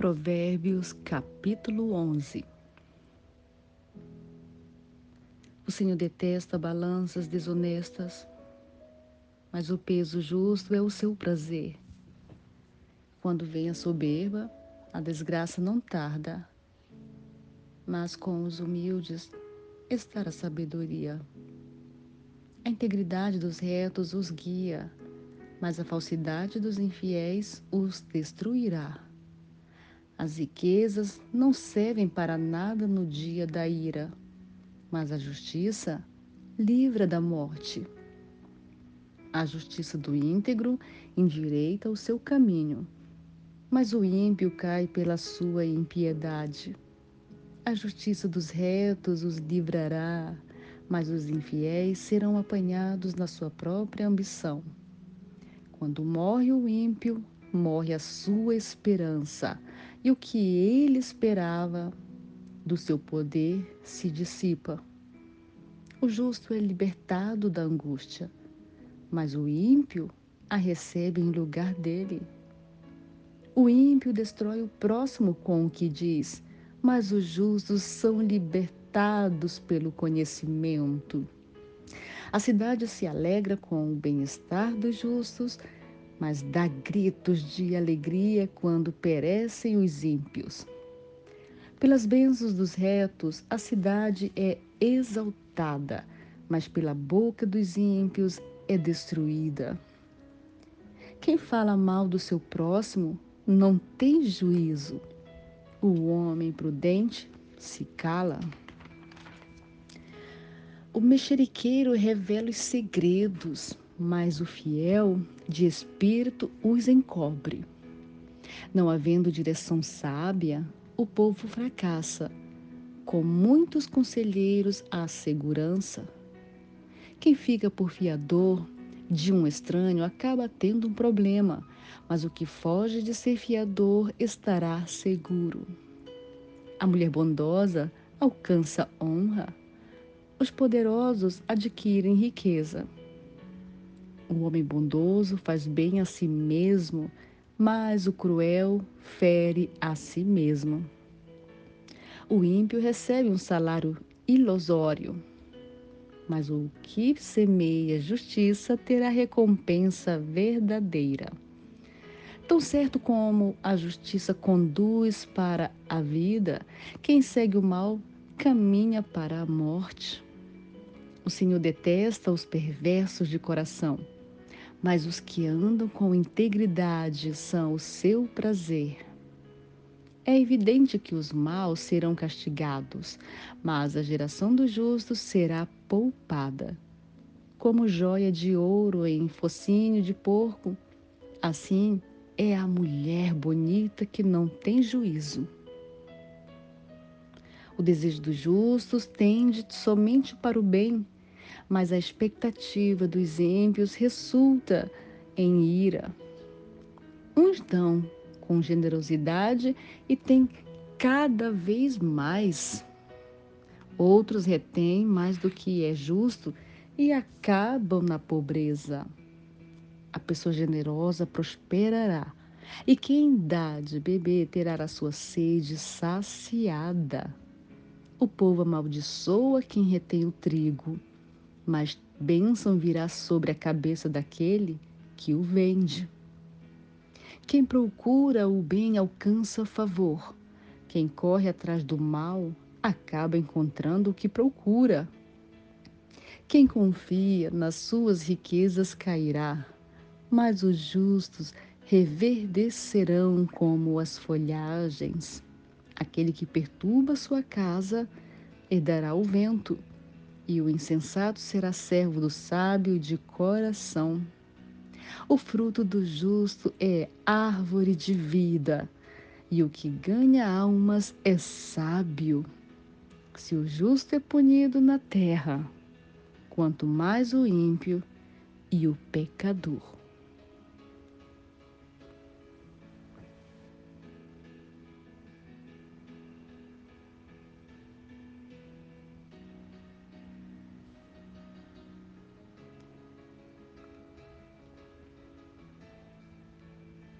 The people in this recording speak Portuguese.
Provérbios capítulo 11 O Senhor detesta balanças desonestas, mas o peso justo é o seu prazer. Quando vem a soberba, a desgraça não tarda, mas com os humildes está a sabedoria. A integridade dos retos os guia, mas a falsidade dos infiéis os destruirá. As riquezas não servem para nada no dia da ira mas a justiça livra da morte. A justiça do íntegro endireita o seu caminho, mas o ímpio cai pela sua impiedade. A justiça dos retos os livrará, mas os infiéis serão apanhados na sua própria ambição. Quando morre o ímpio, morre a sua esperança, e o que ele esperava do seu poder se dissipa. O justo é libertado da angústia, mas o ímpio a recebe em lugar dele. O ímpio destrói o próximo com o que diz, mas os justos são libertados pelo conhecimento. A cidade se alegra com o bem-estar dos justos, mas dá gritos de alegria quando perecem os ímpios. Pelas bênçãos dos retos, a cidade é exaltada, mas pela boca dos ímpios é destruída. Quem fala mal do seu próximo não tem juízo. O homem prudente se cala. O mexeriqueiro revela os segredos, mas o fiel de espírito os encobre. Não havendo direção sábia, o povo fracassa. Com muitos conselheiros há segurança. Quem fica por fiador de um estranho acaba tendo um problema, mas o que foge de ser fiador estará seguro. A mulher bondosa alcança honra. Os poderosos adquirem riqueza. O homem bondoso faz bem a si mesmo mas o cruel fere a si mesmo. O ímpio recebe um salário ilusório, mas o que semeia justiça terá recompensa verdadeira. Tão certo como a justiça conduz para a vida, quem segue o mal caminha para a morte. O Senhor detesta os perversos de coração mas os que andam com integridade são o seu prazer. É evidente que os maus serão castigados, mas a geração dos justos será poupada. Como joia de ouro em focinho de porco, assim é a mulher bonita que não tem juízo. O desejo dos justos tende somente para o bem, mas a expectativa dos ímpios resulta em ira. Uns dão com generosidade e têm cada vez mais. Outros retêm mais do que é justo e acabam na pobreza. A pessoa generosa prosperará, e quem dá de beber terá a sua sede saciada. O povo amaldiçoa quem retém o trigo mas bênção virá sobre a cabeça daquele que o vende. Quem procura o bem alcança favor. Quem corre atrás do mal acaba encontrando o que procura. Quem confia nas suas riquezas cairá, mas os justos reverdecerão como as folhagens. Aquele que perturba sua casa herdará o vento e o insensato será servo do sábio de coração. O fruto do justo é árvore de vida, e o que ganha almas é sábio. Se o justo é punido na terra, quanto mais o ímpio e o pecador.